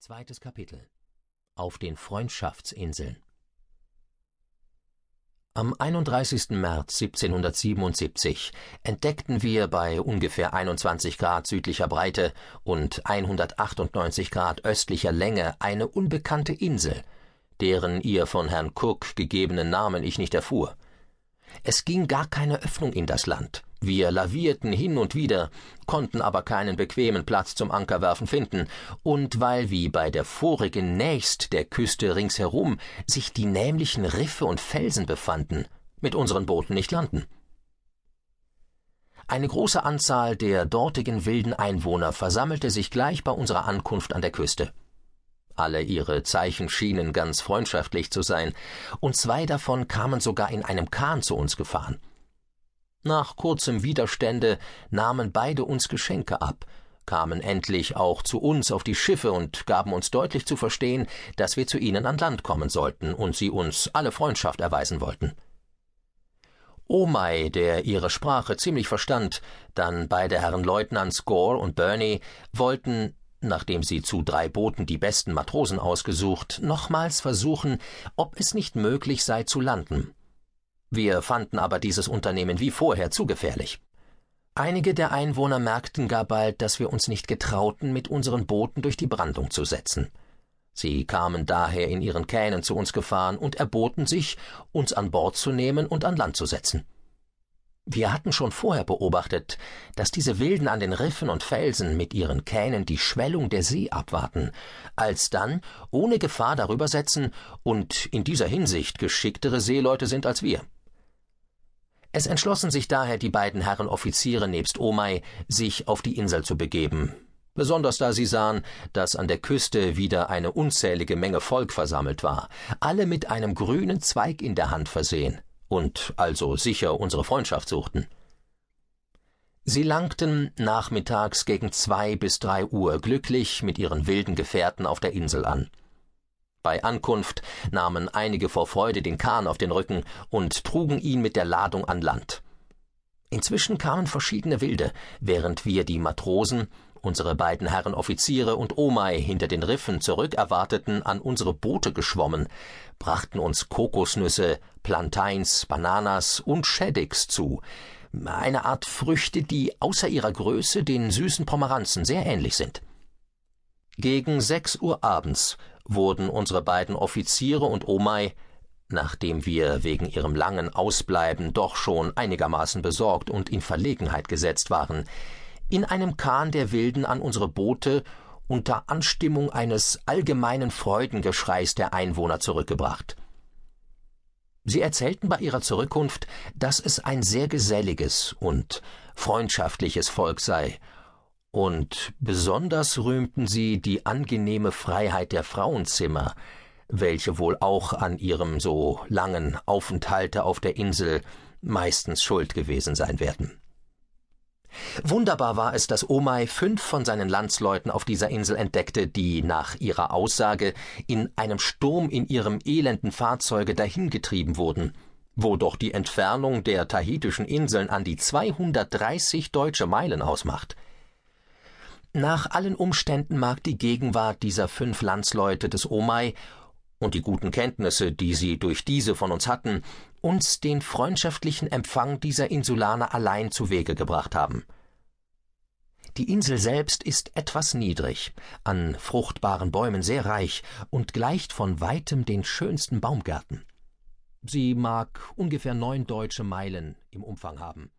Zweites Kapitel Auf den Freundschaftsinseln Am 31. März 1777 entdeckten wir bei ungefähr 21 Grad südlicher Breite und 198 Grad östlicher Länge eine unbekannte Insel, deren ihr von Herrn Cook gegebenen Namen ich nicht erfuhr. Es ging gar keine Öffnung in das Land. Wir lavierten hin und wieder, konnten aber keinen bequemen Platz zum Ankerwerfen finden, und weil wie bei der vorigen nächst der Küste ringsherum sich die nämlichen Riffe und Felsen befanden, mit unseren Booten nicht landen. Eine große Anzahl der dortigen wilden Einwohner versammelte sich gleich bei unserer Ankunft an der Küste. Alle ihre Zeichen schienen ganz freundschaftlich zu sein, und zwei davon kamen sogar in einem Kahn zu uns gefahren. Nach kurzem Widerstände nahmen beide uns Geschenke ab, kamen endlich auch zu uns auf die Schiffe und gaben uns deutlich zu verstehen, dass wir zu ihnen an Land kommen sollten und sie uns alle Freundschaft erweisen wollten. Omai, der ihre Sprache ziemlich verstand, dann beide Herren Leutnants Gore und Burney wollten nachdem sie zu drei Booten die besten Matrosen ausgesucht, nochmals versuchen, ob es nicht möglich sei zu landen. Wir fanden aber dieses Unternehmen wie vorher zu gefährlich. Einige der Einwohner merkten gar bald, dass wir uns nicht getrauten, mit unseren Booten durch die Brandung zu setzen. Sie kamen daher in ihren Kähnen zu uns gefahren und erboten sich, uns an Bord zu nehmen und an Land zu setzen. Wir hatten schon vorher beobachtet, dass diese Wilden an den Riffen und Felsen mit ihren Kähnen die Schwellung der See abwarten, alsdann ohne Gefahr darüber setzen und in dieser Hinsicht geschicktere Seeleute sind als wir. Es entschlossen sich daher die beiden Herren Offiziere nebst Omai, sich auf die Insel zu begeben, besonders da sie sahen, dass an der Küste wieder eine unzählige Menge Volk versammelt war, alle mit einem grünen Zweig in der Hand versehen und also sicher unsere Freundschaft suchten. Sie langten nachmittags gegen zwei bis drei Uhr glücklich mit ihren wilden Gefährten auf der Insel an. Bei Ankunft nahmen einige vor Freude den Kahn auf den Rücken und trugen ihn mit der Ladung an Land. Inzwischen kamen verschiedene Wilde, während wir die Matrosen, unsere beiden Herren Offiziere und Omai hinter den Riffen zurückerwarteten, an unsere Boote geschwommen, brachten uns Kokosnüsse, Plantains, Bananas und Shaddix zu, eine Art Früchte, die außer ihrer Größe den süßen Pomeranzen sehr ähnlich sind. Gegen sechs Uhr abends wurden unsere beiden Offiziere und Omai nachdem wir wegen ihrem langen Ausbleiben doch schon einigermaßen besorgt und in Verlegenheit gesetzt waren, in einem Kahn der Wilden an unsere Boote unter Anstimmung eines allgemeinen Freudengeschreis der Einwohner zurückgebracht. Sie erzählten bei ihrer Zurückkunft, dass es ein sehr geselliges und freundschaftliches Volk sei, und besonders rühmten sie die angenehme Freiheit der Frauenzimmer, welche wohl auch an ihrem so langen Aufenthalte auf der Insel meistens schuld gewesen sein werden. Wunderbar war es, dass Omai fünf von seinen Landsleuten auf dieser Insel entdeckte, die nach ihrer Aussage in einem Sturm in ihrem elenden Fahrzeuge dahingetrieben wurden, wo doch die Entfernung der tahitischen Inseln an die 230 deutsche Meilen ausmacht. Nach allen Umständen mag die Gegenwart dieser fünf Landsleute des Omai und die guten Kenntnisse, die sie durch diese von uns hatten, uns den freundschaftlichen Empfang dieser Insulaner allein zu Wege gebracht haben. Die Insel selbst ist etwas niedrig, an fruchtbaren Bäumen sehr reich und gleicht von weitem den schönsten Baumgärten. Sie mag ungefähr neun deutsche Meilen im Umfang haben.